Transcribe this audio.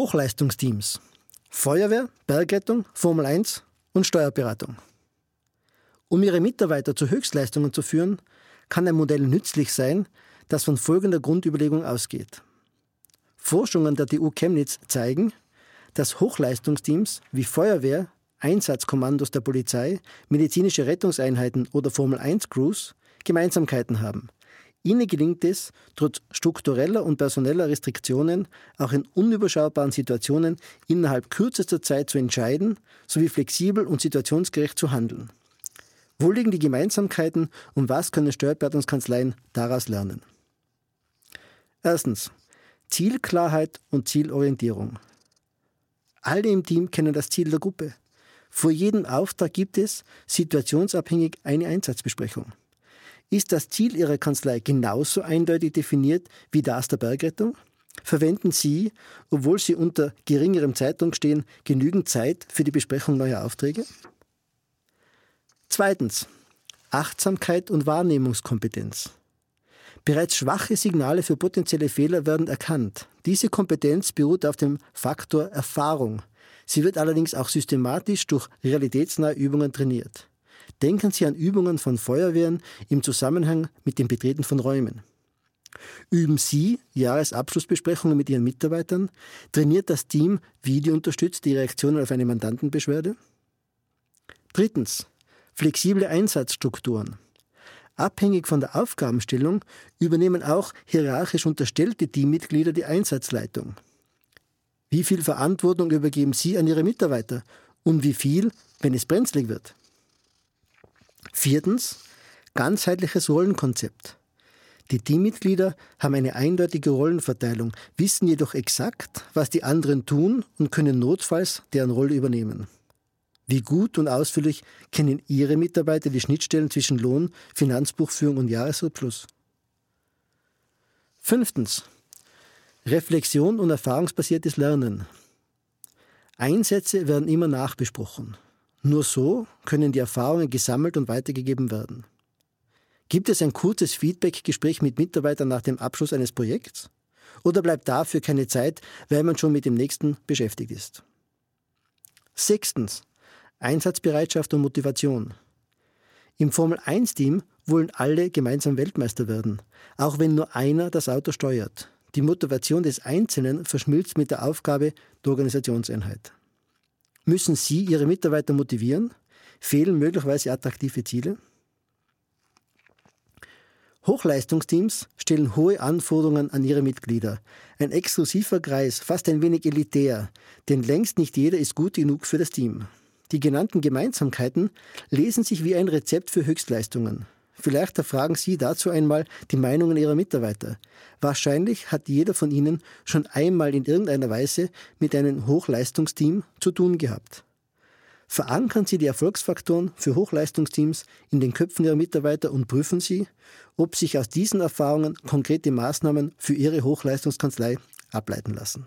Hochleistungsteams. Feuerwehr, Bergrettung, Formel 1 und Steuerberatung. Um Ihre Mitarbeiter zu Höchstleistungen zu führen, kann ein Modell nützlich sein, das von folgender Grundüberlegung ausgeht. Forschungen der TU Chemnitz zeigen, dass Hochleistungsteams wie Feuerwehr, Einsatzkommandos der Polizei, medizinische Rettungseinheiten oder Formel 1 Crews Gemeinsamkeiten haben. Ihnen gelingt es, trotz struktureller und personeller Restriktionen auch in unüberschaubaren Situationen innerhalb kürzester Zeit zu entscheiden sowie flexibel und situationsgerecht zu handeln. Wo liegen die Gemeinsamkeiten und was können Steuerberatungskanzleien daraus lernen? Erstens. Zielklarheit und Zielorientierung. Alle im Team kennen das Ziel der Gruppe. Vor jedem Auftrag gibt es situationsabhängig eine Einsatzbesprechung. Ist das Ziel Ihrer Kanzlei genauso eindeutig definiert wie das der Bergrettung? Verwenden Sie, obwohl Sie unter geringerem Zeitdruck stehen, genügend Zeit für die Besprechung neuer Aufträge? Zweitens. Achtsamkeit und Wahrnehmungskompetenz. Bereits schwache Signale für potenzielle Fehler werden erkannt. Diese Kompetenz beruht auf dem Faktor Erfahrung. Sie wird allerdings auch systematisch durch realitätsnahe Übungen trainiert. Denken Sie an Übungen von Feuerwehren im Zusammenhang mit dem Betreten von Räumen. Üben Sie Jahresabschlussbesprechungen mit Ihren Mitarbeitern? Trainiert das Team videounterstützt die Reaktionen auf eine Mandantenbeschwerde? Drittens. Flexible Einsatzstrukturen. Abhängig von der Aufgabenstellung übernehmen auch hierarchisch unterstellte Teammitglieder die Einsatzleitung. Wie viel Verantwortung übergeben Sie an Ihre Mitarbeiter und wie viel, wenn es brenzlig wird? Viertens, ganzheitliches Rollenkonzept. Die Teammitglieder haben eine eindeutige Rollenverteilung, wissen jedoch exakt, was die anderen tun und können notfalls deren Rolle übernehmen. Wie gut und ausführlich kennen Ihre Mitarbeiter die Schnittstellen zwischen Lohn, Finanzbuchführung und Jahresabschluss? Fünftens. Reflexion und erfahrungsbasiertes Lernen. Einsätze werden immer nachbesprochen. Nur so können die Erfahrungen gesammelt und weitergegeben werden. Gibt es ein kurzes Feedback-Gespräch mit Mitarbeitern nach dem Abschluss eines Projekts? Oder bleibt dafür keine Zeit, weil man schon mit dem nächsten beschäftigt ist? Sechstens. Einsatzbereitschaft und Motivation. Im Formel-1-Team wollen alle gemeinsam Weltmeister werden, auch wenn nur einer das Auto steuert. Die Motivation des Einzelnen verschmilzt mit der Aufgabe der Organisationseinheit. Müssen Sie Ihre Mitarbeiter motivieren? Fehlen möglicherweise attraktive Ziele? Hochleistungsteams stellen hohe Anforderungen an ihre Mitglieder. Ein exklusiver Kreis, fast ein wenig elitär, denn längst nicht jeder ist gut genug für das Team. Die genannten Gemeinsamkeiten lesen sich wie ein Rezept für Höchstleistungen. Vielleicht erfragen Sie dazu einmal die Meinungen Ihrer Mitarbeiter. Wahrscheinlich hat jeder von Ihnen schon einmal in irgendeiner Weise mit einem Hochleistungsteam zu tun gehabt. Verankern Sie die Erfolgsfaktoren für Hochleistungsteams in den Köpfen Ihrer Mitarbeiter und prüfen Sie, ob sich aus diesen Erfahrungen konkrete Maßnahmen für Ihre Hochleistungskanzlei ableiten lassen.